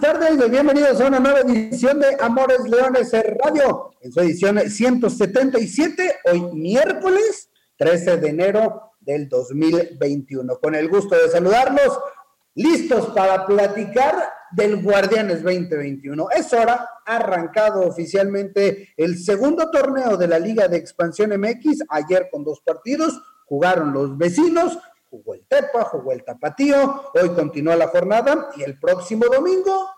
Tardes y bienvenidos a una nueva edición de Amores Leones Radio, en su edición 177, hoy miércoles 13 de enero del 2021. Con el gusto de saludarlos, listos para platicar del Guardianes 2021. Es hora, arrancado oficialmente el segundo torneo de la Liga de Expansión MX, ayer con dos partidos, jugaron los vecinos, jugó el Tepa, jugó el Tapatío, hoy continúa la jornada y el próximo domingo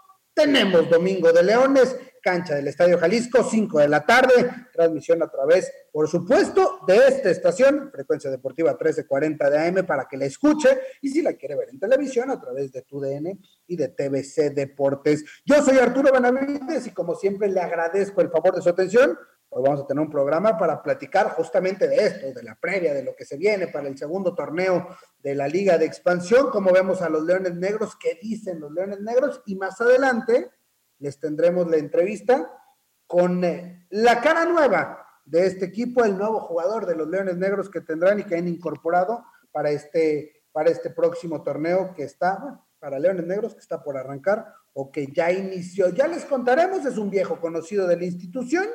tenemos Domingo de Leones, cancha del Estadio Jalisco, 5 de la tarde, transmisión a través, por supuesto, de esta estación, frecuencia deportiva 1340 de AM, para que la escuche y si la quiere ver en televisión a través de TUDN y de TVC Deportes. Yo soy Arturo Benavides y como siempre le agradezco el favor de su atención. Hoy vamos a tener un programa para platicar justamente de esto, de la previa, de lo que se viene para el segundo torneo de la Liga de Expansión, como vemos a los Leones Negros, qué dicen los Leones Negros, y más adelante les tendremos la entrevista con eh, la cara nueva de este equipo, el nuevo jugador de los Leones Negros que tendrán y que han incorporado para este, para este próximo torneo que está, para Leones Negros, que está por arrancar o que ya inició. Ya les contaremos, es un viejo conocido de la institución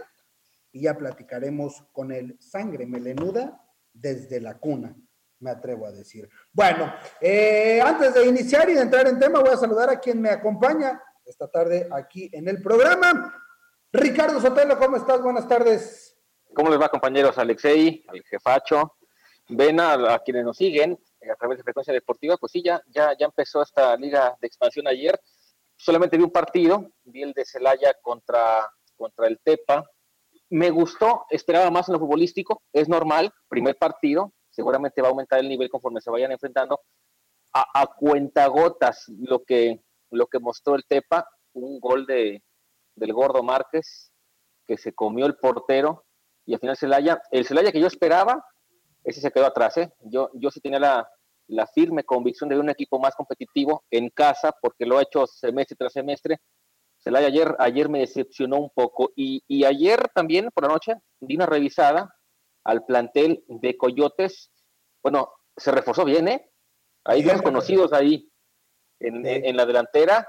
y ya platicaremos con el sangre melenuda desde la cuna, me atrevo a decir. Bueno, eh, antes de iniciar y de entrar en tema, voy a saludar a quien me acompaña esta tarde aquí en el programa. Ricardo Sotelo, ¿cómo estás? Buenas tardes. ¿Cómo les va, compañeros? Alexei, al jefacho, ven a, quienes nos siguen eh, a través de Frecuencia Deportiva, pues sí, ya, ya, ya empezó esta liga de expansión ayer. Solamente vi un partido, vi el de Celaya contra, contra el Tepa, me gustó, esperaba más en lo futbolístico, es normal, primer partido, seguramente va a aumentar el nivel conforme se vayan enfrentando. A, a cuentagotas lo que, lo que mostró el Tepa, un gol de, del Gordo Márquez que se comió el portero y al final Celaya, el Celaya que yo esperaba, ese se quedó atrás. ¿eh? Yo, yo sí tenía la, la firme convicción de un equipo más competitivo en casa porque lo ha hecho semestre tras semestre Celaya ayer, ayer me decepcionó un poco y, ayer también por la noche di una revisada al plantel de Coyotes. Bueno, se reforzó bien, ¿eh? Hay dos conocidos ahí en, la delantera.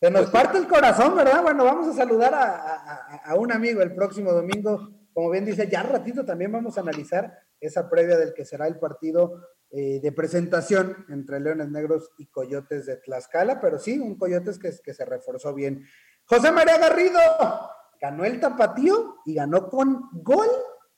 Se nos pues parte el corazón, ¿verdad? Bueno, vamos a saludar a, un amigo el próximo domingo. Como bien dice, ya ratito también vamos a analizar esa previa del que será el partido eh, de presentación entre Leones Negros y Coyotes de Tlaxcala, pero sí, un Coyotes que, que se reforzó bien. José María Garrido ganó el tapatío y ganó con gol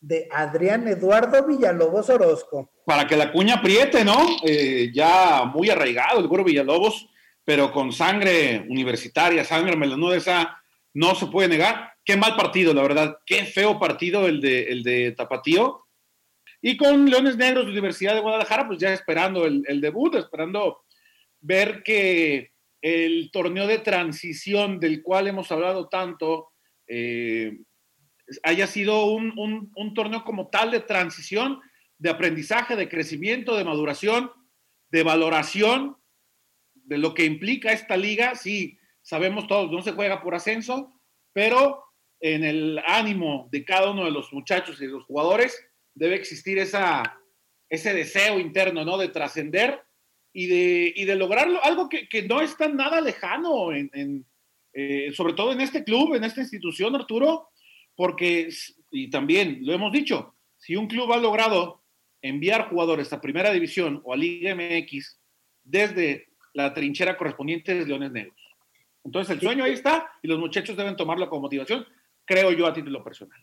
de Adrián Eduardo Villalobos Orozco. Para que la cuña apriete, ¿no? Eh, ya muy arraigado el Goro Villalobos, pero con sangre universitaria, sangre melanudesa, no se puede negar. Qué mal partido, la verdad. Qué feo partido el de, el de Tapatío. Y con Leones Negros, Universidad de Guadalajara, pues ya esperando el, el debut, esperando ver que el torneo de transición del cual hemos hablado tanto eh, haya sido un, torneo como tal de transición, de aprendizaje, de crecimiento, de maduración, de valoración de lo que implica esta liga. Sí, sabemos todos, no se juega por ascenso, pero en el ánimo de cada uno de los muchachos y de los jugadores debe existir esa, ese deseo interno, ¿no? De trascender y de, y de lograrlo, algo que, que, no es tan nada lejano, en, eh, sobre todo en este club, en esta institución, Arturo, porque, y también lo hemos dicho, si un club ha logrado enviar jugadores a Primera División o a Liga MX desde la trinchera correspondiente de Leones Negros. Entonces el sueño ahí está y los muchachos deben tomarlo como motivación, creo yo a título personal.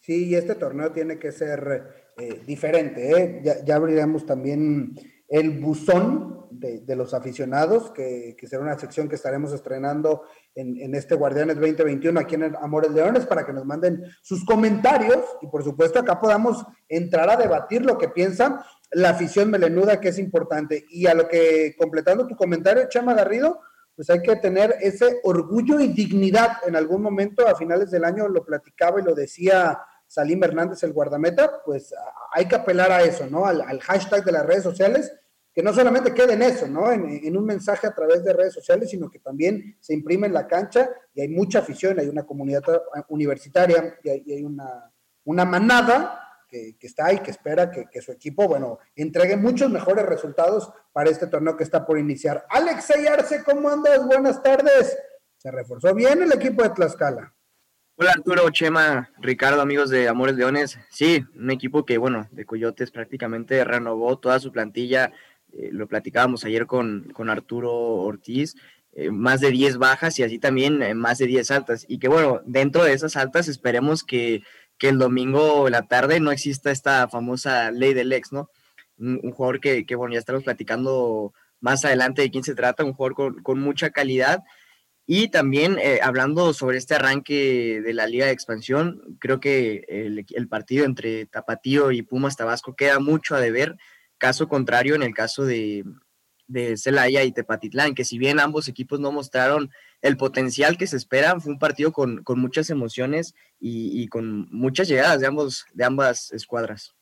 Sí, y este torneo tiene que ser eh, diferente. ¿eh? Ya, ya abriremos también el buzón de, los aficionados, que, será una sección que estaremos estrenando en, este Guardianes 2021 aquí en Amores Leones para que nos manden sus comentarios y por supuesto acá podamos entrar a debatir lo que piensa la afición melenuda, que es importante. Y a lo que, completando tu comentario, Chama Garrido, pues hay que tener ese orgullo y dignidad. En algún momento, a finales del año, lo platicaba y lo decía Salim Hernández, el guardameta, pues hay que apelar a eso, ¿no? Al, hashtag de las redes sociales, que no solamente quede en eso, ¿no? En, un mensaje a través de redes sociales, sino que también se imprime en la cancha y hay mucha afición, hay una comunidad universitaria y hay, una, una manada que, está ahí, que espera que, su equipo, bueno, entregue muchos mejores resultados para este torneo que está por iniciar. Alex Arce, ¿cómo andas? Buenas tardes. Se reforzó bien el equipo de Tlaxcala. Hola Arturo, Chema, Ricardo, amigos de Amores Leones. Sí, un equipo que, bueno, de Coyotes prácticamente renovó toda su plantilla. Eh, lo platicábamos ayer con, con Arturo Ortiz. Eh, más de 10 bajas y así también eh, más de 10 altas. Y que, bueno, dentro de esas altas esperemos que que el domingo en la tarde no exista esta famosa ley del ex, ¿no? Un, jugador que, bueno, ya estamos platicando más adelante de quién se trata, un jugador con, mucha calidad. Y también eh, hablando sobre este arranque de la Liga de Expansión, creo que el, partido entre Tapatío y Pumas Tabasco queda mucho a deber, caso contrario en el caso de, de Celaya y Tepatitlán, que si bien ambos equipos no mostraron el potencial que se espera, fue un partido con, muchas emociones y, con muchas llegadas de, ambos, de ambas escuadras.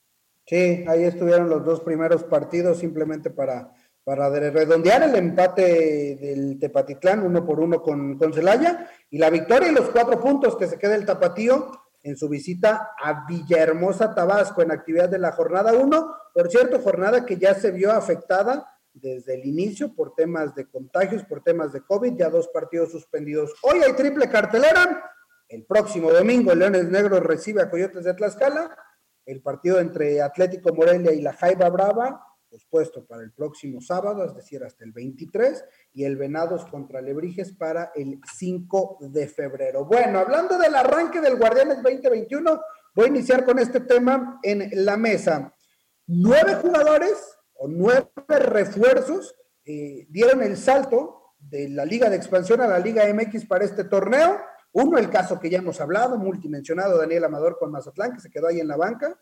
Sí, ahí estuvieron los dos primeros partidos simplemente para, para redondear el empate del Tepatitlán, uno por uno con, con Celaya, y la victoria y los cuatro puntos que se queda el Tapatío en su visita a Villahermosa, Tabasco, en actividad de la jornada 1. Por cierto, jornada que ya se vio afectada desde el inicio por temas de contagios, por temas de COVID, ya dos partidos suspendidos. Hoy hay triple cartelera. El próximo domingo, Leones Negros recibe a Coyotes de Tlaxcala. El partido entre Atlético Morelia y la Jaiba Brava, pospuesto para el próximo sábado, es decir, hasta el 23, y el Venados contra Lebrijes para el 5 de febrero. Bueno, hablando del arranque del Guardianes 2021, voy a iniciar con este tema en la mesa. Nueve jugadores nueve refuerzos eh, dieron el salto de la Liga de Expansión a la Liga MX para este torneo. Uno, el caso que ya hemos hablado, multimensionado, Daniel Amador con Mazatlán, que se quedó ahí en la banca.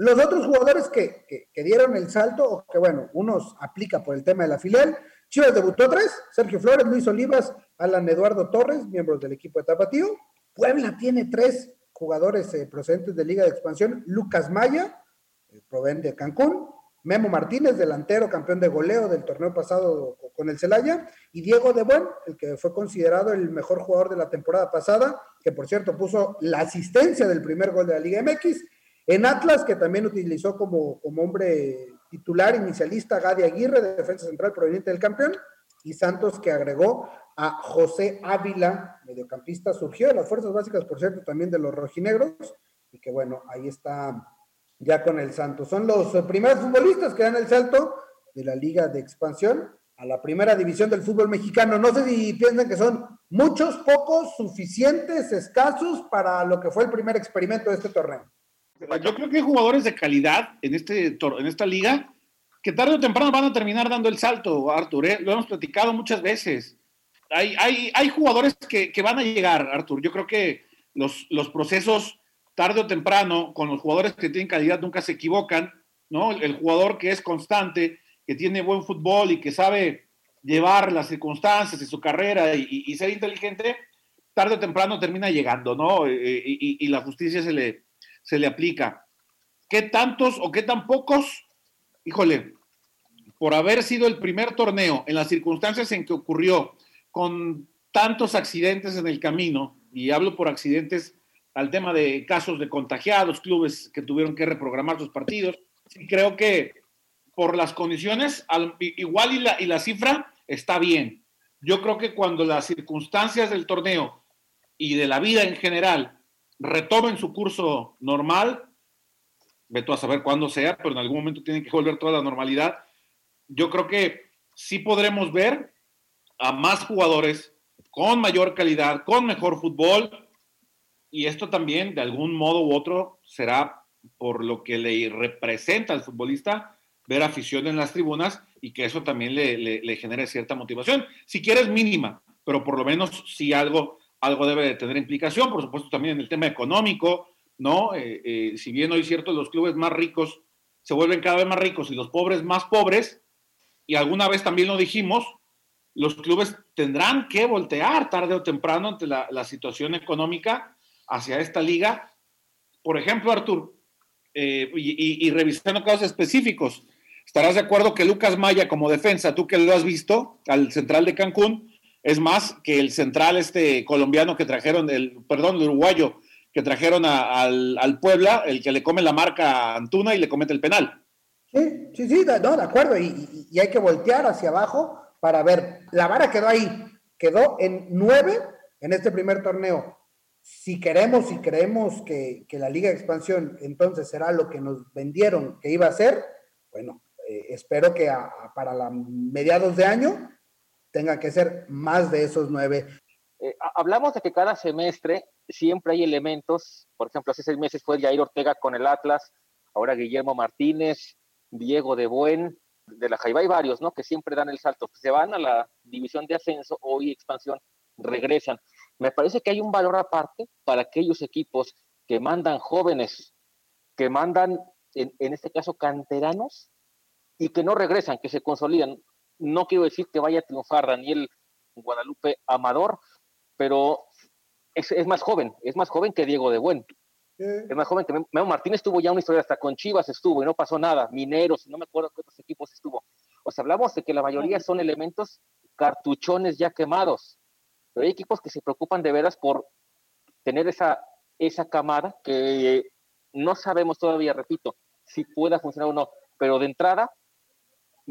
Los otros jugadores que, que, dieron el salto, o que bueno, unos aplica por el tema de la filial. Chivas debutó tres, Sergio Flores, Luis Olivas, Alan Eduardo Torres, miembros del equipo de Tapatío. Puebla tiene tres jugadores eh, procedentes de Liga de Expansión, Lucas Maya, eh, de Cancún, Memo Martínez, delantero, campeón de goleo del torneo pasado con el Celaya, y Diego De Buen, el que fue considerado el mejor jugador de la temporada pasada, que por cierto puso la asistencia del primer gol de la Liga MX. En Atlas, que también utilizó como, como hombre titular inicialista Gadi Aguirre, de defensa central proveniente del campeón, y Santos, que agregó a José Ávila, mediocampista, surgió de las fuerzas básicas, por cierto, también de los rojinegros, y que bueno, ahí está ya con el Santos. Son los primeros futbolistas que dan el salto de la Liga de Expansión a la primera división del fútbol mexicano. No sé si piensan que son muchos, pocos, suficientes, escasos para lo que fue el primer experimento de este torneo. Yo creo que hay jugadores de calidad en, este, en esta liga que tarde o temprano van a terminar dando el salto, Artur. ¿eh? Lo hemos platicado muchas veces. Hay, hay, hay jugadores que, que, van a llegar, Artur. Yo creo que los, los procesos tarde o temprano, con los jugadores que tienen calidad nunca se equivocan, ¿no? El, jugador que es constante, que tiene buen fútbol y que sabe llevar las circunstancias de su carrera y, ser inteligente, tarde o temprano termina llegando, ¿no? Eh, eh, y, la justicia se le, se le aplica. ¿Qué tantos o qué tan pocos? Híjole, por haber sido el primer torneo en las circunstancias en que ocurrió, con tantos accidentes en el camino, y hablo por accidentes al tema de casos de contagiados, clubes que tuvieron que reprogramar sus partidos. Creo que por las condiciones, igual y la, y la cifra está bien. Yo creo que cuando las circunstancias del torneo y de la vida en general retomen su curso normal, veto a saber cuándo sea, pero en algún momento tienen que volver toda la normalidad. Yo creo que sí podremos ver a más jugadores con mayor calidad, con mejor fútbol, y esto también, de algún modo u otro, será por lo que le representa al futbolista ver afición en las tribunas y que eso también le, le, genere cierta motivación. Si quieres, mínima, pero por lo menos si algo, algo debe de tener implicación. Por supuesto, también en el tema económico, ¿no? Eh, eh, si bien hoy es cierto, los clubes más ricos se vuelven cada vez más ricos y los pobres más pobres, y alguna vez también lo dijimos, los clubes tendrán que voltear tarde o temprano ante la, situación económica hacia esta liga por ejemplo, Artur, eh, y, revisando casos específicos, estarás de acuerdo que Lucas Maya como defensa, tú que lo has visto, al central de Cancún, es más que el central este colombiano que trajeron, el, perdón, el uruguayo que trajeron al, al, Puebla, el que le come la marca a Antuna y le comete el penal. Sí, sí, sí, no, de acuerdo, y, y, hay que voltear hacia abajo para ver, la vara quedó ahí, quedó en nueve en este primer torneo. Si queremos y creemos que, que, la Liga de Expansión entonces será lo que nos vendieron que iba a ser, bueno, eh, espero que para la mediados de año tenga que ser más de esos nueve. Eh, hablamos de que cada semestre siempre hay elementos, por ejemplo, hace seis meses fue Jair Ortega con el Atlas, ahora Guillermo Martínez, Diego de Buen, de la Jaiba hay varios, ¿no? Que siempre dan el salto, se van a la división de ascenso o expansión, regresan. Me parece que hay un valor aparte para aquellos equipos que mandan jóvenes, que mandan, en, en este caso, canteranos, y que no regresan, que se consolidan. No quiero decir que vaya a triunfar Daniel Guadalupe Amador, pero es, es más joven, es más joven que Diego de Buen. Es más joven que Memo Martínez tuvo ya una historia, hasta con Chivas estuvo y no pasó nada. Mineros, no me acuerdo qué otros equipos estuvo. O sea, hablamos de que la mayoría son elementos cartuchones ya quemados. Pero hay equipos que se preocupan de veras por tener esa, esa camada que no sabemos todavía, repito, si pueda funcionar o no. Pero de entrada,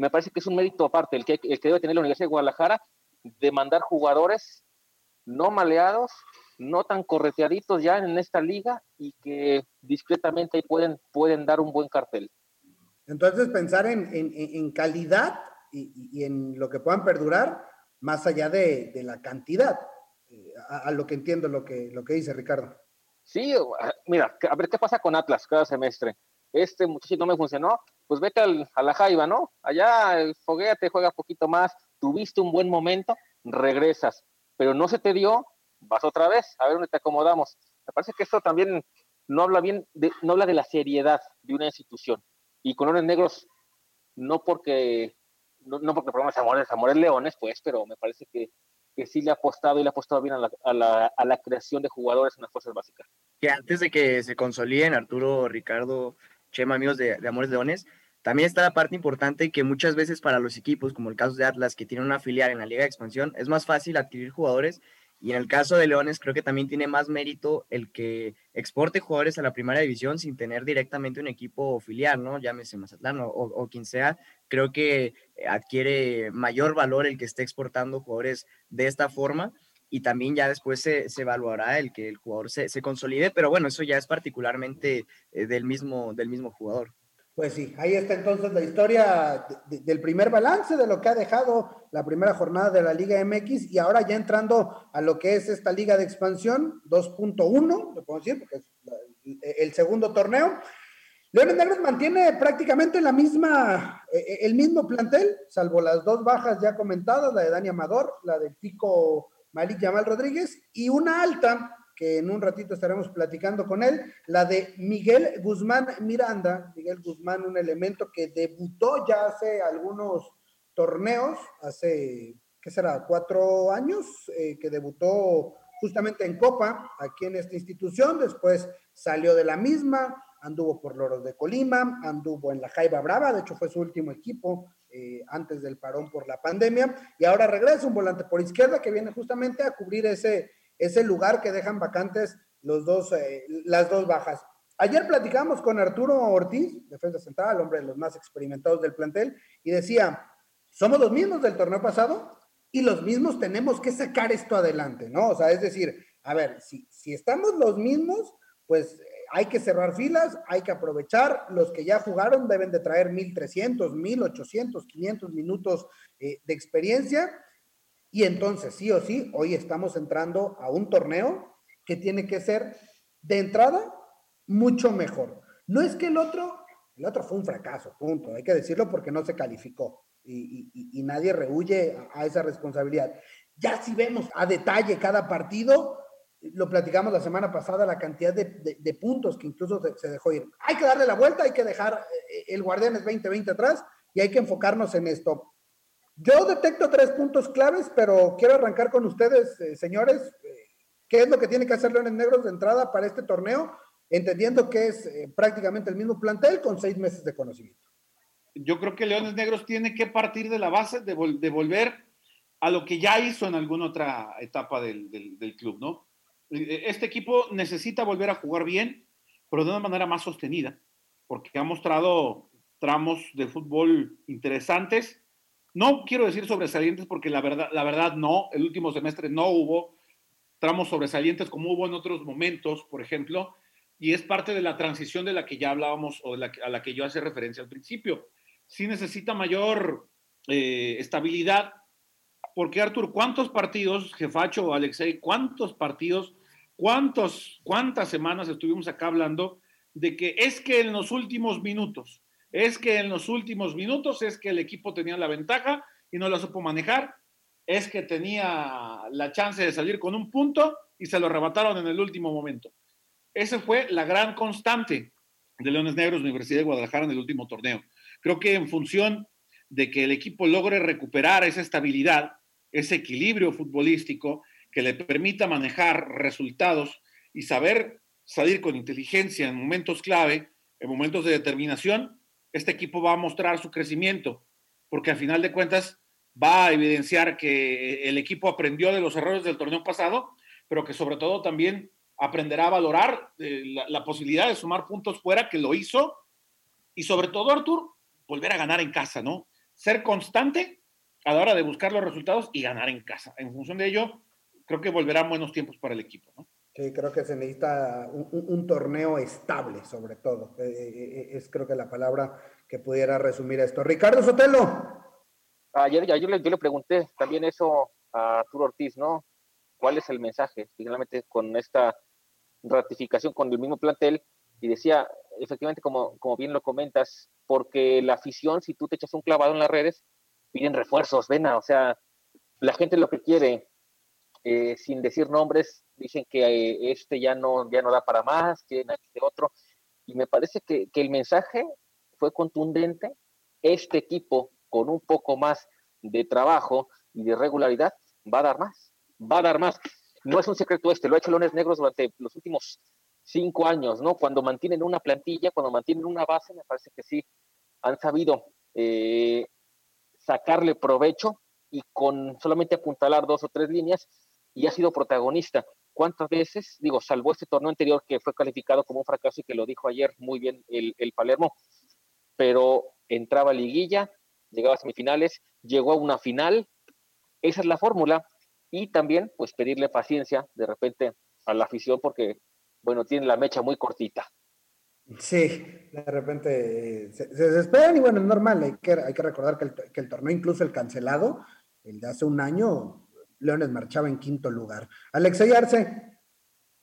me parece que es un mérito aparte el que, el que debe tener la Universidad de Guadalajara de mandar jugadores no maleados, no tan correteaditos ya en esta liga y que discretamente pueden, pueden dar un buen cartel. Entonces, pensar en, en, en calidad y, y, en lo que puedan perdurar, más allá de, de la cantidad, eh, a, a, lo que entiendo lo que, lo que dice Ricardo. Sí, mira, a ver qué pasa con Atlas cada semestre. Este muchachito no me funcionó, pues vete al, a la Jaiba, ¿no? Allá el foguete juega poquito más, tuviste un buen momento, regresas, pero no se te dio, vas otra vez, a ver dónde te acomodamos. Me parece que esto también no habla bien, de, no habla de la seriedad de una institución. Y colores negros, no porque, no, porque programas Amores, Amores Leones, pues, pero me parece que, que sí le ha apostado y le ha apostado bien a la, a la, a la creación de jugadores en las fuerzas básicas. Que antes de que se consoliden Arturo, Ricardo, Chema, amigos de, de Amores Leones, también está la parte importante que muchas veces para los equipos, como el caso de Atlas, que tiene una filial en la Liga de Expansión, es más fácil adquirir jugadores. Y en el caso de Leones, creo que también tiene más mérito el que exporte jugadores a la primera división sin tener directamente un equipo filial, ¿no? Llámese Mazatlán o, o, quien sea. Creo que adquiere mayor valor el que esté exportando jugadores de esta forma y también ya después se, se evaluará el que el jugador se, se, consolide, pero bueno, eso ya es particularmente eh, del, mismo, del mismo jugador. Pues sí, ahí está entonces la historia de, de, del primer balance de lo que ha dejado la primera jornada de la Liga MX y ahora ya entrando a lo que es esta Liga de Expansión 2.1, le puedo decir, porque es el segundo torneo. Leones Negros mantiene prácticamente la misma, el mismo plantel, salvo las dos bajas ya comentadas, la de Dani Amador, la del Pico Malik Yamal Rodríguez, y una alta que en un ratito estaremos platicando con él, la de Miguel Guzmán Miranda, Miguel Guzmán, un elemento que debutó ya hace algunos torneos, hace, ¿qué será?, cuatro años, eh, que debutó justamente en Copa, aquí en esta institución, después salió de la misma, anduvo por Loros de Colima, anduvo en la Jaiba Brava, de hecho fue su último equipo eh, antes del parón por la pandemia, y ahora regresa un volante por izquierda que viene justamente a cubrir ese es el lugar que dejan vacantes los dos, eh, las dos bajas. Ayer platicamos con Arturo Ortiz, defensa central, hombre de los más experimentados del plantel, y decía, somos los mismos del torneo pasado y los mismos tenemos que sacar esto adelante, ¿no? O sea, es decir, a ver, si, si estamos los mismos, pues eh, hay que cerrar filas, hay que aprovechar, los que ya jugaron deben de traer 1.300, 1.800, 500 minutos eh, de experiencia y entonces, sí o sí, hoy estamos entrando a un torneo que tiene que ser de entrada mucho mejor. No es que el otro, el otro fue un fracaso, punto, hay que decirlo porque no se calificó y, nadie rehuye a, esa responsabilidad. Ya si vemos a detalle cada partido, lo platicamos la semana pasada, la cantidad de, puntos que incluso se, dejó ir. Hay que darle la vuelta, hay que dejar eh, el Guardianes 2020 atrás y hay que enfocarnos en esto. Yo detecto tres puntos claves, pero quiero arrancar con ustedes, eh, señores. Eh, ¿Qué es lo que tiene que hacer Leones Negros de entrada para este torneo? entendiendo que es eh, prácticamente el mismo plantel con seis meses de conocimiento. Yo creo que Leones Negros tiene que partir de la base de, volver a lo que ya hizo en alguna otra etapa del, del club, ¿no? Eh, este equipo necesita volver a jugar bien, pero de una manera más sostenida, porque ha mostrado tramos de fútbol interesantes. No quiero decir sobresalientes porque la verdad, la verdad no, el último semestre no hubo tramos sobresalientes como hubo en otros momentos, por ejemplo, y es parte de la transición de la que ya hablábamos o a la que yo hace referencia al principio. Sí necesita mayor eh, estabilidad, porque Artur, ¿cuántos partidos, jefacho Alexei, cuántos partidos, cuántos, cuántas semanas estuvimos acá hablando de que es que en los últimos minutos, es que en los últimos minutos es que el equipo tenía la ventaja y no la supo manejar, es que tenía la chance de salir con un punto y se lo arrebataron en el último momento. Esa fue la gran constante de Leones Negros Universidad de Guadalajara en el último torneo. Creo que en función de que el equipo logre recuperar esa estabilidad, ese equilibrio futbolístico que le permita manejar resultados y saber salir con inteligencia en momentos clave, en momentos de determinación, este equipo va a mostrar su crecimiento, porque al final de cuentas va a evidenciar que el equipo aprendió de los errores del torneo pasado, pero que sobre todo también aprenderá a valorar eh, la, posibilidad de sumar puntos fuera, que lo hizo, y sobre todo, Artur, volver a ganar en casa, ¿no? Ser constante a la hora de buscar los resultados y ganar en casa. En función de ello, creo que volverán buenos tiempos para el equipo, ¿no? Sí, creo que se necesita un, torneo estable, sobre todo. Eh, eh, es creo que la palabra que pudiera resumir esto. Ricardo Sotelo. Ayer, ayer yo le pregunté también eso a Arturo Ortiz, ¿no? ¿Cuál es el mensaje? Finalmente, con esta ratificación con el mismo plantel, y decía, efectivamente, como, como bien lo comentas, porque la afición, si tú te echas un clavado en las redes, piden refuerzos, ven, o sea, la gente lo que quiere, eh, sin decir nombres, dicen que eh, este ya no, ya no da para más, que este otro, y me parece que, que el mensaje fue contundente, este equipo con un poco más de trabajo y de regularidad, va a dar más, va a dar más. No es un secreto este, lo ha hecho Leones Negros durante los últimos cinco años, ¿no? Cuando mantienen una plantilla, cuando mantienen una base, me parece que sí, han sabido eh, sacarle provecho y con solamente apuntalar dos o tres líneas y ha sido protagonista. ¿Cuántas veces, digo, salvo este torneo anterior que fue calificado como un fracaso y que lo dijo ayer muy bien el, Palermo, pero entraba a liguilla, llegaba a semifinales, llegó a una final. Esa es la fórmula. Y también, pues, pedirle paciencia de repente a la afición porque, bueno, tiene la mecha muy cortita. Sí, de repente eh, se, desesperan y bueno, es normal. Hay que, hay que recordar que el, torneo, incluso el cancelado, el de hace un año, Leones marchaba en quinto lugar. Alexey Arce.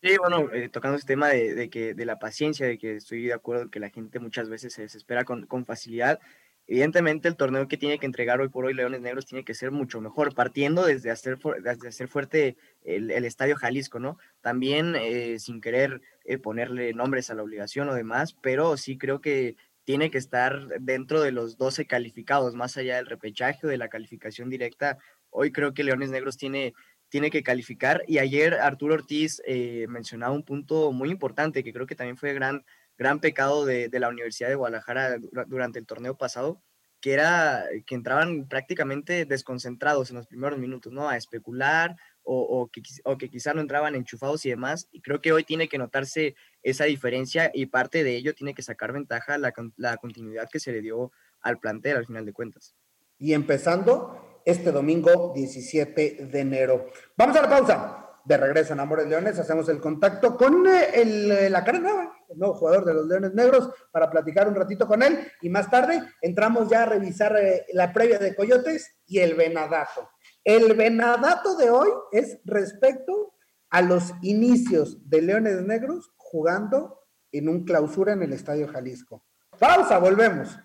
Sí, bueno, eh, tocando ese tema de, que, de la paciencia, de que estoy de acuerdo que la gente muchas veces se desespera con, con facilidad. Evidentemente el torneo que tiene que entregar hoy por hoy Leones Negros tiene que ser mucho mejor, partiendo desde hacer, desde hacer fuerte el, Estadio Jalisco, ¿no? También eh, sin querer eh, ponerle nombres a la obligación o demás, pero sí creo que tiene que estar dentro de los 12 calificados, más allá del repechaje o de la calificación directa. Hoy creo que Leones Negros tiene, tiene que calificar y ayer Arturo Ortiz eh, mencionaba un punto muy importante que creo que también fue gran gran pecado de, la Universidad de Guadalajara durante el torneo pasado, que era que entraban prácticamente desconcentrados en los primeros minutos, ¿no? A especular o, que, o que quizá no entraban enchufados y demás. Y creo que hoy tiene que notarse esa diferencia y parte de ello tiene que sacar ventaja la, la continuidad que se le dio al plantel al final de cuentas. Y empezando este domingo 17 de enero. Vamos a la pausa de regreso en Amores Leones, hacemos el contacto con eh, el, eh, la cara nueva, el nuevo jugador de los Leones Negros, para platicar un ratito con él. Y más tarde entramos ya a revisar eh, la previa de Coyotes y el venadato. El venadato de hoy es respecto a los inicios de Leones Negros jugando en un clausura en el Estadio Jalisco. Pausa, volvemos.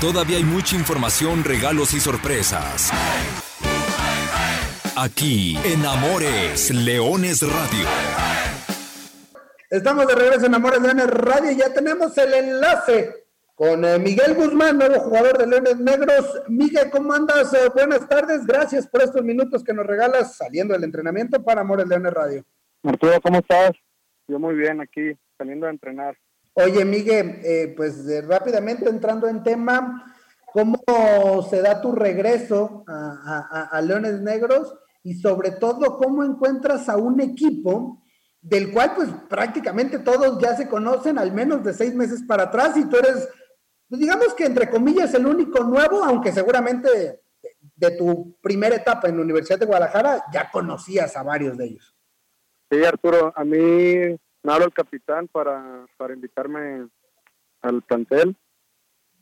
Todavía hay mucha información, regalos y sorpresas. Aquí en Amores Leones Radio. Estamos de regreso en Amores Leones Radio y ya tenemos el enlace con eh, Miguel Guzmán, nuevo jugador de Leones Negros. Miguel, ¿cómo andas? Eh, buenas tardes, gracias por estos minutos que nos regalas saliendo del entrenamiento para Amores Leones Radio. Arturo, ¿cómo estás? yo muy bien aquí, saliendo a entrenar. Oye, Miguel, eh, pues rápidamente entrando en tema, ¿cómo se da tu regreso a, a, Leones Negros? Y sobre todo, ¿cómo encuentras a un equipo del cual pues prácticamente todos ya se conocen, al menos de seis meses para atrás, y tú eres, pues, digamos que entre comillas, el único nuevo, aunque seguramente de tu primera etapa en la Universidad de Guadalajara ya conocías a varios de ellos. Sí, Arturo, a mí me habla el capitán para, para invitarme al plantel.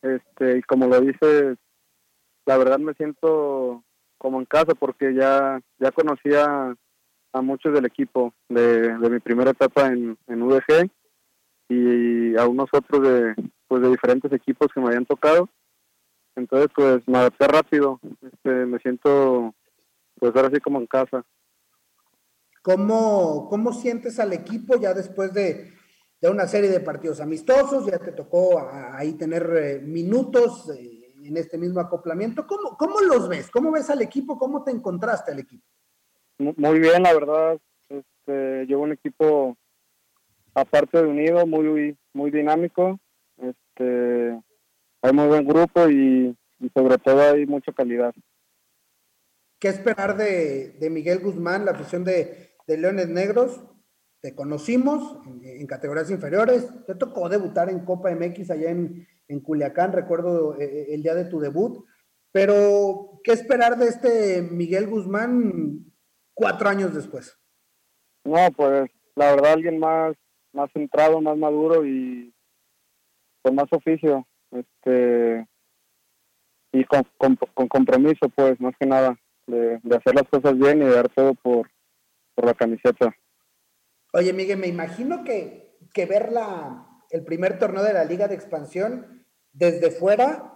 Este, y como lo dices, la verdad me siento como en casa porque ya, ya conocía a muchos del equipo de, mi primera etapa en, en UDG y a unos otros de, pues de diferentes equipos que me habían tocado entonces, pues me adapté rápido. Este, me siento, pues ahora sí como en casa. ¿Cómo, cómo sientes al equipo ya después de, una serie de partidos amistosos? Ya te tocó ahí tener eh, minutos eh, en este mismo acoplamiento. ¿Cómo, ¿Cómo los ves? ¿Cómo ves al equipo? ¿Cómo te encontraste al equipo? Muy bien, la verdad. Este, llevo un equipo aparte de unido, muy, muy dinámico. Este, hay muy buen grupo y, sobre todo hay mucha calidad. ¿Qué esperar de, Miguel Guzmán, la afición de, Leones Negros? Te conocimos en, categorías inferiores, te tocó debutar en Copa MX allá en, Culiacán, recuerdo eh, eh, el día de tu debut, pero ¿qué esperar de este Miguel Guzmán cuatro años después? No, pues la verdad alguien más, más centrado, más maduro y con más oficio este y con, compromiso pues más que nada de, hacer las cosas bien y de dar todo por, por la camiseta. Oye Miguel me imagino que, que ver la, el primer torneo de la liga de expansión desde fuera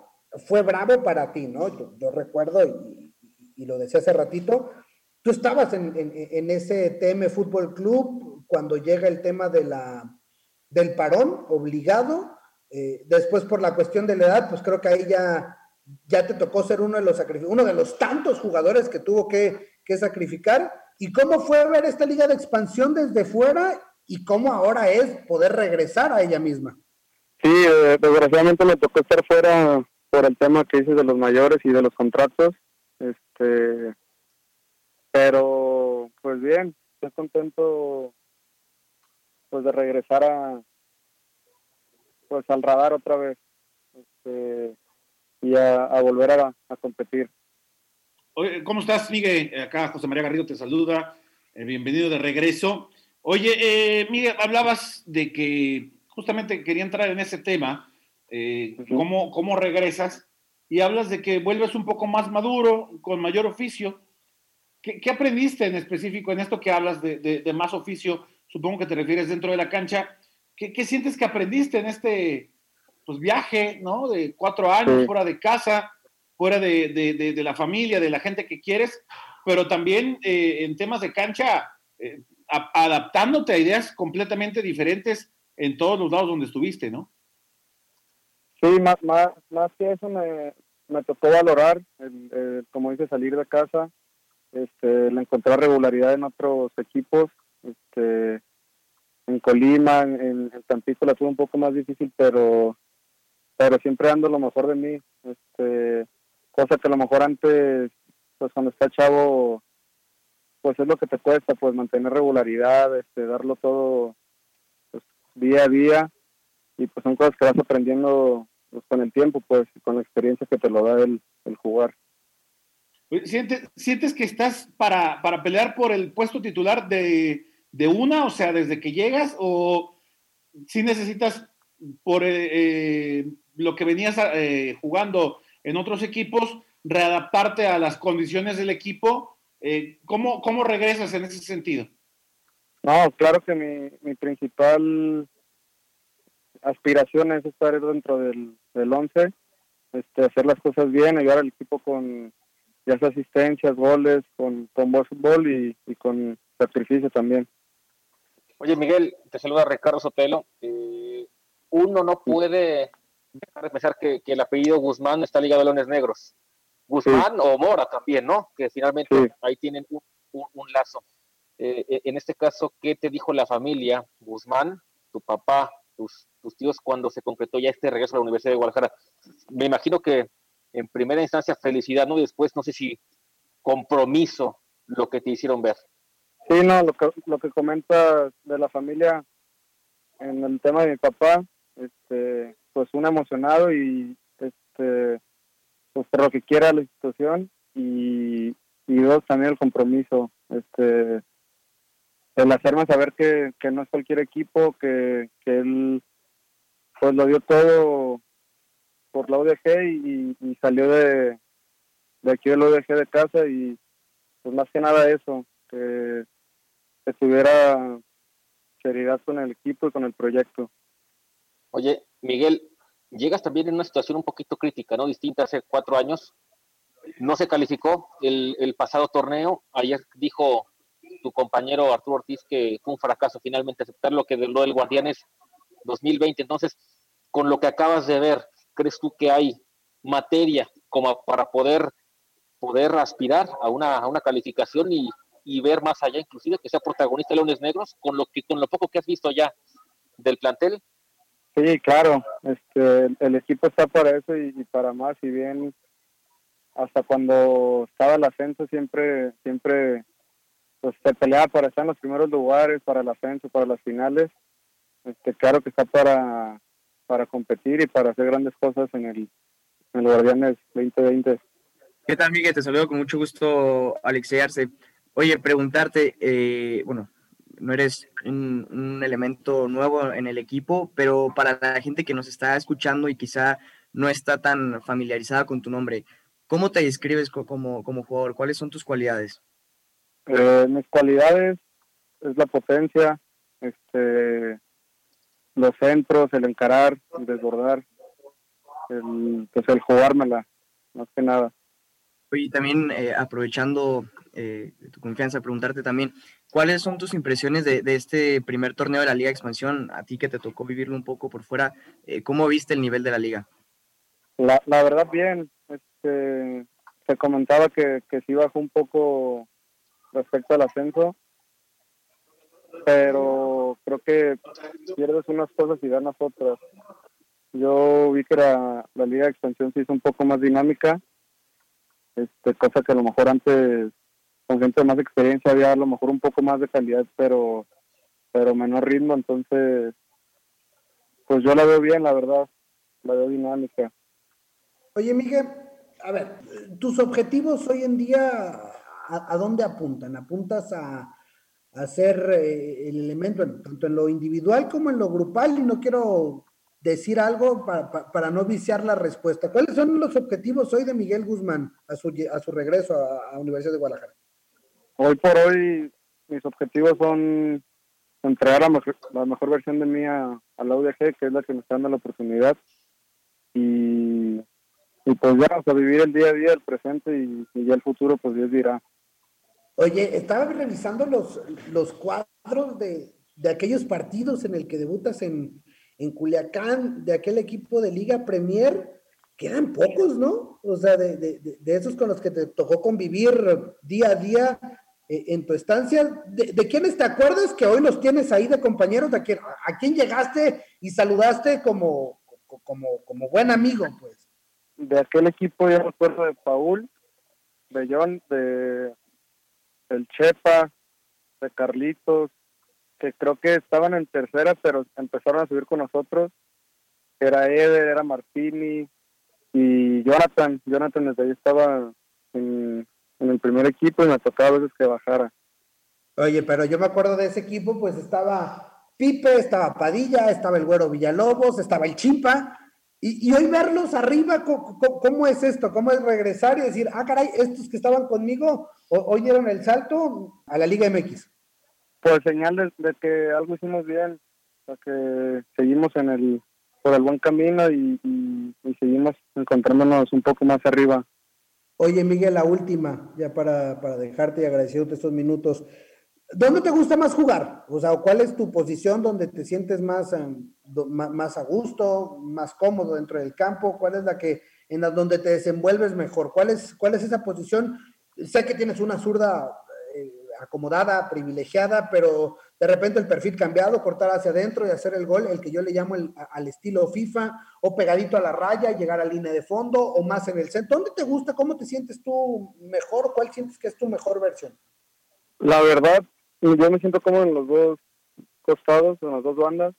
fue bravo para ti no yo, recuerdo y, lo decía hace ratito tú estabas en, en, ese TM Fútbol Club cuando llega el tema de la del parón obligado eh, después, por la cuestión de la edad, pues creo que ahí ya, ya te tocó ser uno de los uno de los tantos jugadores que tuvo que, sacrificar. ¿Y cómo fue ver esta liga de expansión desde fuera y cómo ahora es poder regresar a ella misma? Sí, eh, desgraciadamente me tocó estar fuera por el tema que dices de los mayores y de los contratos. Este, pero pues bien, estoy contento pues de regresar a, pues al radar otra vez este, y a, volver a, competir. ¿Cómo estás, Miguel? Acá José María Garrido te saluda. Eh, bienvenido de regreso. Oye, eh, Miguel, hablabas de que justamente quería entrar en ese tema, eh, cómo, regresas, y hablas de que vuelves un poco más maduro, con mayor oficio. ¿Qué, aprendiste en específico en esto que hablas de, de, más oficio? Supongo que te refieres dentro de la cancha. ¿Qué, sientes que aprendiste en este pues, viaje, ¿no? De cuatro años fuera de casa, fuera de, la familia, de la gente que quieres, pero también eh, en temas de cancha, eh, adaptándote a ideas completamente diferentes en todos los lados donde estuviste, ¿no? Sí, más, más, más que eso me, tocó valorar, como dice, salir de casa, este, encontrar regularidad en otros equipos, este, en Colima, en, en, Tampico la tuve un poco más difícil, pero pero siempre dando lo mejor de mí, este, cosa que a lo mejor antes, pues cuando está chavo, pues es lo que te cuesta, pues mantener regularidad, este, darlo todo pues, día a día, y pues son cosas que vas aprendiendo pues, con el tiempo, pues, con la experiencia que te lo da el, jugar. ¿Sientes, ¿Sientes que estás para, para pelear por el puesto titular de, de una, o sea, desde que llegas, o si necesitas, por eh, eh, lo que venías eh, jugando en otros equipos, readaptarte a las condiciones del equipo? ¿cómo, ¿Cómo regresas en ese sentido? No, claro que mi, mi principal aspiración es estar dentro del, del once, este, hacer las cosas bien, ayudar al equipo con ya sea asistencias, goles, con, con fútbol y, y con sacrificio también. Oye, Miguel, te saluda Ricardo Sotelo. Eh, uno no puede dejar de pensar que, el apellido Guzmán está ligado a Leones Negros. Guzmán o Mora también, ¿no? Que finalmente ahí tienen un, lazo. eh, en este caso, ¿qué te dijo la familia, Guzmán, tu papá, tus, tus tíos, cuando se concretó ya este regreso a la Universidad de Guadalajara? Me imagino que en primera instancia felicidad, ¿no? Y después, no sé si compromiso lo que te hicieron ver. Sí, no, lo que, lo que comenta de la familia en el tema de mi papá, este, pues un emocionado y este, pues por lo que quiera la institución y, y dos también el compromiso, este, el hacerme saber que, que no es cualquier equipo, que, que él pues lo dio todo por la UDG y, y salió de, de aquí del UDG de casa y pues más que nada eso, que, que tuviera seriedad con el equipo y con el proyecto. Oye, Miguel, llegas también en una situación un poquito crítica, ¿no? Distinta hace cuatro años. No se calificó el, pasado torneo. Ayer dijo tu compañero Arturo Ortiz que fue un fracaso finalmente aceptar lo que lo del Guardianes 2020. Entonces, con lo que acabas de ver, ¿crees tú que hay materia como para poder poder aspirar a una, a una calificación y, y, ver más allá, inclusive que sea protagonista de Leones Negros, con lo que con lo poco que has visto ya del plantel? Sí, claro, este, el equipo está para eso y, para más, y bien hasta cuando estaba el ascenso siempre, siempre pues, se peleaba para estar en los primeros lugares, para el ascenso, para las finales. Este, claro que está para, para competir y para hacer grandes cosas en el, en el Guardianes 2020. ¿Qué tal, Miguel? Te saludo con mucho gusto, Alexei Arce. Oye, preguntarte, eh, bueno, no eres un, elemento nuevo en el equipo, pero para la gente que nos está escuchando y quizá no está tan familiarizada con tu nombre, ¿cómo te describes como, como jugador? ¿Cuáles son tus cualidades? Eh, mis cualidades es la potencia, este, los centros, el encarar, el desbordar, el, pues el jugármela, más que nada. Oye, también eh, aprovechando eh, tu confianza, preguntarte también, ¿cuáles son tus impresiones de, de, este primer torneo de la Liga Expansión? A ti que te tocó vivirlo un poco por fuera, eh, ¿cómo viste el nivel de la liga? La, la verdad, bien. Este, se comentaba que, que sí bajó un poco respecto al ascenso, pero creo que pierdes unas cosas y ganas otras. Yo vi que la, la Liga de Expansión se hizo un poco más dinámica, este, cosa que a lo mejor antes con gente de más experiencia había a lo mejor un poco más de calidad, pero pero menor ritmo, entonces pues yo la veo bien, la verdad, la veo dinámica. Oye, Miguel, a ver, tus objetivos hoy en día, ¿a, a dónde apuntan? ¿Apuntas a, a ser eh, el elemento en, tanto en lo individual como en lo grupal? Y no quiero decir algo para, para, para, no viciar la respuesta. ¿Cuáles son los objetivos hoy de Miguel Guzmán a su, a su regreso a, a Universidad de Guadalajara? Hoy por hoy mis objetivos son entregar la mejor, la mejor versión de mí a, a, la UDG, que es la que me está dando la oportunidad. Y, y pues ya, o sea, vivir el día a día, el presente y, y, ya el futuro, pues Dios dirá. Oye, estaba revisando los, los cuadros de, de aquellos partidos en el que debutas en, en Culiacán, de aquel equipo de Liga Premier, quedan pocos, ¿no? O sea, de, de, de esos con los que te tocó convivir día a día eh, en tu estancia. ¿De, ¿De, quiénes te acuerdas que hoy los tienes ahí de compañeros? ¿A quién, a quién llegaste y saludaste como, como, como buen amigo, pues? De aquel equipo yo recuerdo de Paul, de John, de el Chepa, de Carlitos, que creo que estaban en tercera, pero empezaron a subir con nosotros. Era Eder, era Martini y Jonathan. Jonathan desde ahí estaba en, el primer equipo y me tocaba a veces que bajara. Oye, pero yo me acuerdo de ese equipo, pues estaba Pipe, estaba Padilla, estaba el Güero Villalobos, estaba el Chimpa. Y, y hoy verlos arriba, ¿cómo, ¿cómo, es esto? ¿Cómo es regresar y decir, ah, caray, estos que estaban conmigo hoy dieron el salto a la Liga MX? Pues señal de, de, que algo hicimos bien, sea, que seguimos en el por el buen camino y, y, y, seguimos encontrándonos un poco más arriba. Oye, Miguel, la última, ya para, para dejarte y agradeciéndote estos minutos. ¿Dónde te gusta más jugar? O sea, ¿cuál es tu posición donde te sientes más, um, más a gusto, más cómodo dentro del campo? ¿Cuál es la que en la donde te desenvuelves mejor? ¿Cuál es, cuál es esa posición? Sé que tienes una zurda acomodada, privilegiada, pero de repente el perfil cambiado, cortar hacia adentro y hacer el gol, el que yo le llamo al estilo FIFA, o pegadito a la raya, llegar a línea de fondo, o más en el centro. ¿Dónde te gusta? ¿Cómo te sientes tú mejor? ¿Cuál sientes que es tu mejor versión? La verdad, yo me siento como en los dos costados, en las dos bandas,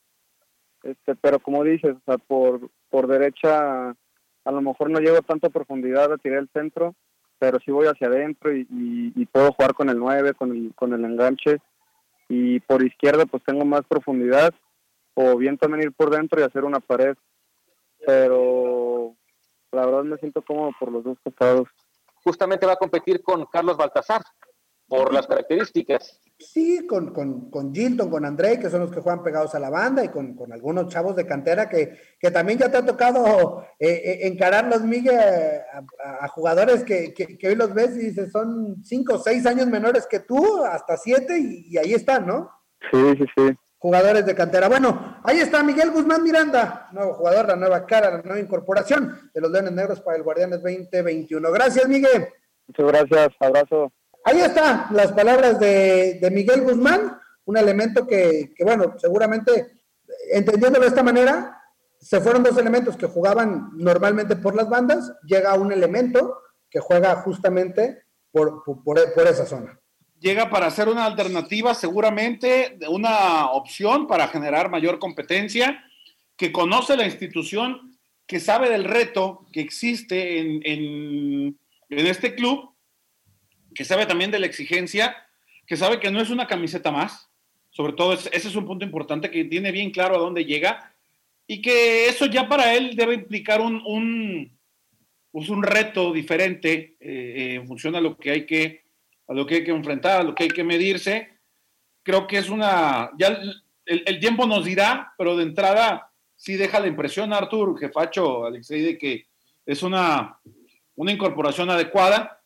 este, pero como dices, o sea, por, por derecha a lo mejor no llego a profundidad a tirar el centro, pero sí voy hacia adentro y, puedo jugar con el 9, con el, con el enganche. Y por izquierda pues tengo más profundidad, o bien también ir por dentro y hacer una pared. Pero la verdad me siento cómodo por los dos costados. Justamente va a competir con Carlos Baltasar, por las características. Sí, con, con, con, Gilton, con André, que son los que juegan pegados a la banda, y con, algunos chavos de cantera que, que, también ya te ha tocado eh, eh, encararlos, Miguel, a, jugadores que, que, hoy los ves y dices, son cinco o seis años menores que tú, hasta siete, y, ahí están, ¿no? Sí, sí, sí. Jugadores de cantera. Bueno, ahí está Miguel Guzmán Miranda, nuevo jugador, la nueva cara, la nueva incorporación de los Leones Negros para el Guardianes 2021. Gracias, Miguel. Muchas gracias, abrazo. Ahí están las palabras de, Miguel Guzmán, un elemento que, bueno, seguramente, entendiéndolo de esta manera, se fueron dos elementos que jugaban normalmente por las bandas, llega un elemento que juega justamente por, por, esa zona. Llega para ser una alternativa, seguramente, una opción para generar mayor competencia, que conoce la institución, que sabe del reto que existe en, en, en este club que sabe también de la exigencia, que sabe que no es una camiseta más, sobre todo ese es un punto importante, que tiene bien claro a dónde llega y que eso ya para él debe implicar un, un, pues un reto diferente eh, en función a lo que hay que a lo que hay que enfrentar, a lo que hay que medirse. Creo que es una, ya el, el tiempo nos dirá, pero de entrada sí deja la impresión, Artur, jefacho, Alexei, de que es una, una incorporación adecuada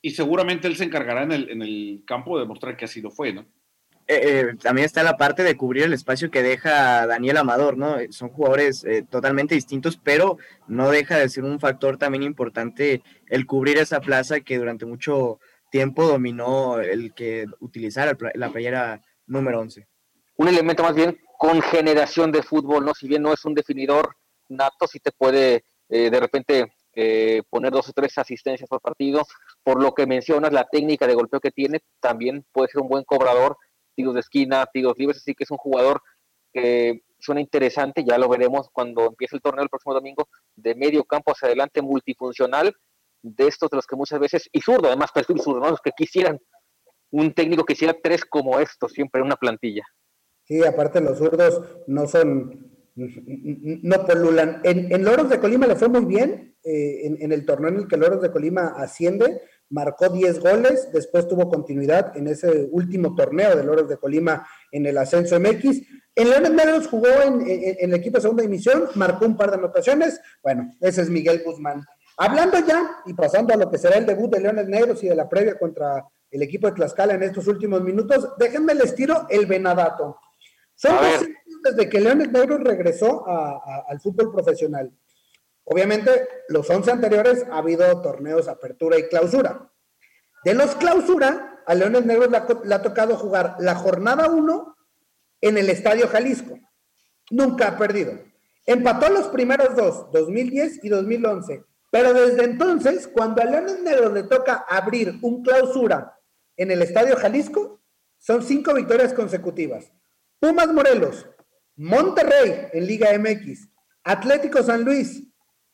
y seguramente él se encargará en el, en el campo de demostrar que así lo fue, ¿no? Eh, eh, también está la parte de cubrir el espacio que deja Daniel Amador, ¿no? Son jugadores eh, totalmente distintos, pero no deja de ser un factor también importante el cubrir esa plaza que durante mucho tiempo dominó el que utilizara la playera número 11. Un elemento más bien con generación de fútbol, ¿no? Si bien no es un definidor nato, sí te puede de repente eh, poner dos o tres asistencias por partido. Por lo que mencionas, la técnica de golpeo que tiene, también puede ser un buen cobrador, tiros de esquina, tiros libres, así que es un jugador que suena interesante, ya lo veremos cuando empiece el torneo el próximo domingo, de medio campo hacia adelante, multifuncional, de estos de los que muchas veces, y zurdo, además perfil zurdo, los que quisieran, un técnico que quisiera tres como estos, siempre en una plantilla. Sí, aparte los zurdos no son no polulan. En, en, Loros de Colima le fue muy bien, eh, en, el torneo en el que Loros de Colima asciende, marcó 10 goles, después tuvo continuidad en ese último torneo de Loros de Colima en el ascenso MX. En Leones Negros jugó en, el equipo de segunda división, marcó un par de anotaciones. Bueno, ese es Miguel Guzmán. Hablando ya y pasando a lo que será el debut de Leones Negros y de la previa contra el equipo de Tlaxcala en estos últimos minutos, déjenme les tiro el Venadato. Son desde que Leones Negros regresó al fútbol profesional. Obviamente, los 11 anteriores ha habido torneos apertura y clausura. De los clausura, a Leones Negros le ha, tocado jugar la jornada 1 en el Estadio Jalisco. Nunca ha perdido. Empató los primeros dos, 2010 y 2011. Pero desde entonces, cuando a Leones Negros le toca abrir un clausura en el Estadio Jalisco, son cinco victorias consecutivas. Pumas Morelos, Monterrey en Liga MX, Atlético San Luis,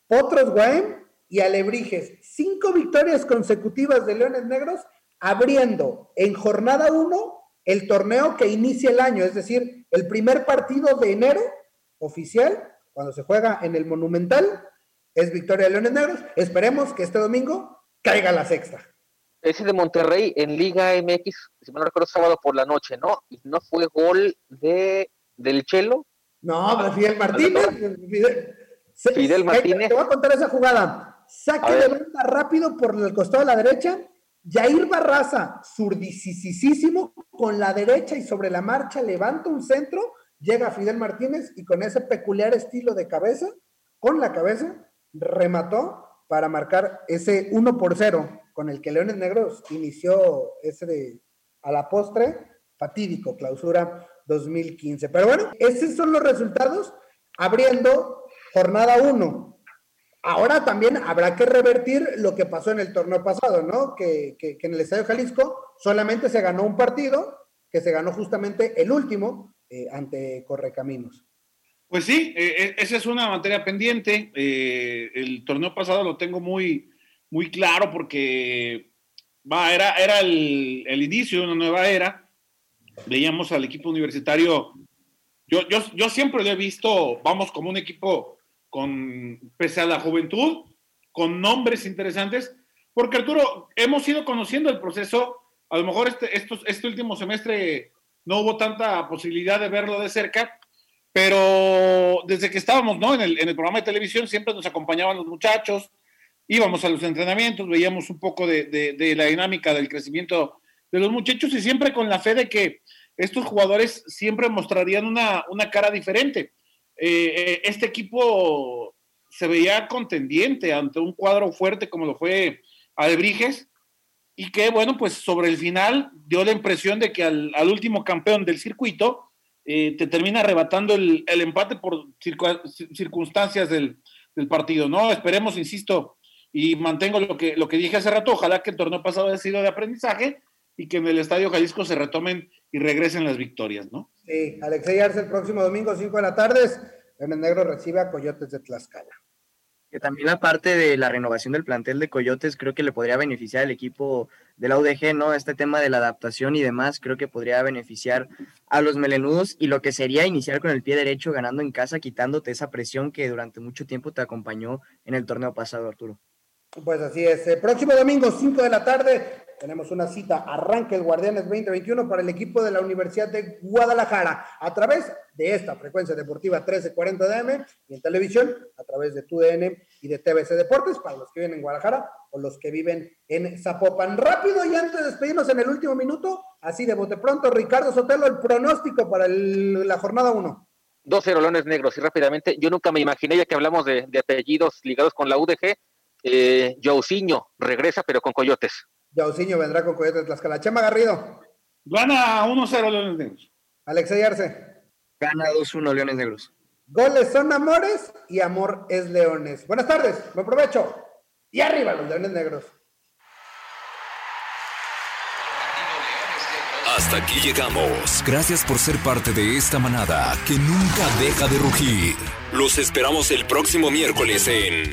Potros Guaem y Alebrijes. Cinco victorias consecutivas de Leones Negros, abriendo en jornada 1 el torneo que inicia el año, es decir, el primer partido de enero oficial, cuando se juega en el Monumental, es victoria de Leones Negros. Esperemos que este domingo caiga la sexta. Ese de Monterrey en Liga MX, si me no recuerdo, sábado por la noche, ¿no? Y no fue gol de del Chelo. No, pero Fidel Martínez. Fidel, Martínez. Te voy a contar esa jugada. Saque de banda rápido por el costado de la derecha. Jair Barraza, surdicísimo, con la derecha y sobre la marcha levanta un centro, llega Fidel Martínez y con ese peculiar estilo de cabeza, con la cabeza, remató para marcar ese 1 por 0 con el que Leones Negros inició ese a la postre, fatídico, clausura 2015. Pero bueno, esos son los resultados abriendo jornada 1. Ahora también habrá que revertir lo que pasó en el torneo pasado, ¿no? Que, en el Estadio Jalisco solamente se ganó un partido, que se ganó justamente el último eh, ante Correcaminos. Pues sí, eh, eh, esa es una materia pendiente. el torneo pasado lo tengo muy, muy claro porque era, era el, inicio de una nueva era. Veíamos al equipo universitario. Yo, yo, siempre lo he visto, vamos, como un equipo con, pese a la juventud, con nombres interesantes, porque Arturo, hemos ido conociendo el proceso, a lo mejor este, este último semestre no hubo tanta posibilidad de verlo de cerca, pero desde que estábamos ¿no? en el programa de televisión siempre nos acompañaban los muchachos, íbamos a los entrenamientos, veíamos un poco de, de, la dinámica del crecimiento de los muchachos y siempre con la fe de que estos jugadores siempre mostrarían una, una cara diferente. Eh, eh, este equipo se veía contendiente ante un cuadro fuerte como lo fue Alebrijes y que, bueno, pues sobre el final dio la impresión de que al, último campeón del circuito eh, te termina arrebatando el, empate por circunstancias del, partido, ¿no? Esperemos, insisto, y mantengo lo que, lo que dije hace rato, ojalá que el torneo pasado haya sido de aprendizaje y que en el Estadio Jalisco se retomen y regresen las victorias, ¿no? Sí, Alexei Arce el próximo domingo, 5 de la tarde, el Negro recibe a Coyotes de Tlaxcala. Que también aparte de la renovación del plantel de Coyotes, creo que le podría beneficiar al equipo de la UDG, ¿no? Este tema de la adaptación y demás, creo que podría beneficiar a los melenudos y lo que sería iniciar con el pie derecho ganando en casa, quitándote esa presión que durante mucho tiempo te acompañó en el torneo pasado, Arturo. Pues así es. El próximo domingo, 5 de la tarde, tenemos una cita. Arranque el Guardianes 2021 para el equipo de la Universidad de Guadalajara a través de esta frecuencia deportiva 1340 DM y en televisión a través de TUDN y de TBC Deportes para los que viven en Guadalajara o los que viven en Zapopan. Rápido y antes de despedirnos en el último minuto, así de bote pronto, Ricardo Sotelo, el pronóstico para la jornada 1. Dos cerolones negros y rápidamente, yo nunca me imaginé, ya que hablamos de, apellidos ligados con la UDG, eh, regresa, pero con Coyotes. Jauciño vendrá con Coyotes de Tlaxcala. Chema Garrido. Gana 1-0 Leones Negros. Alexey Arce. Gana 2-1 Leones Negros. Goles son amores y amor es leones. Buenas tardes, me aprovecho. Y arriba los Leones Negros. Hasta aquí llegamos. Gracias por ser parte de esta manada que nunca deja de rugir. Los esperamos el próximo miércoles en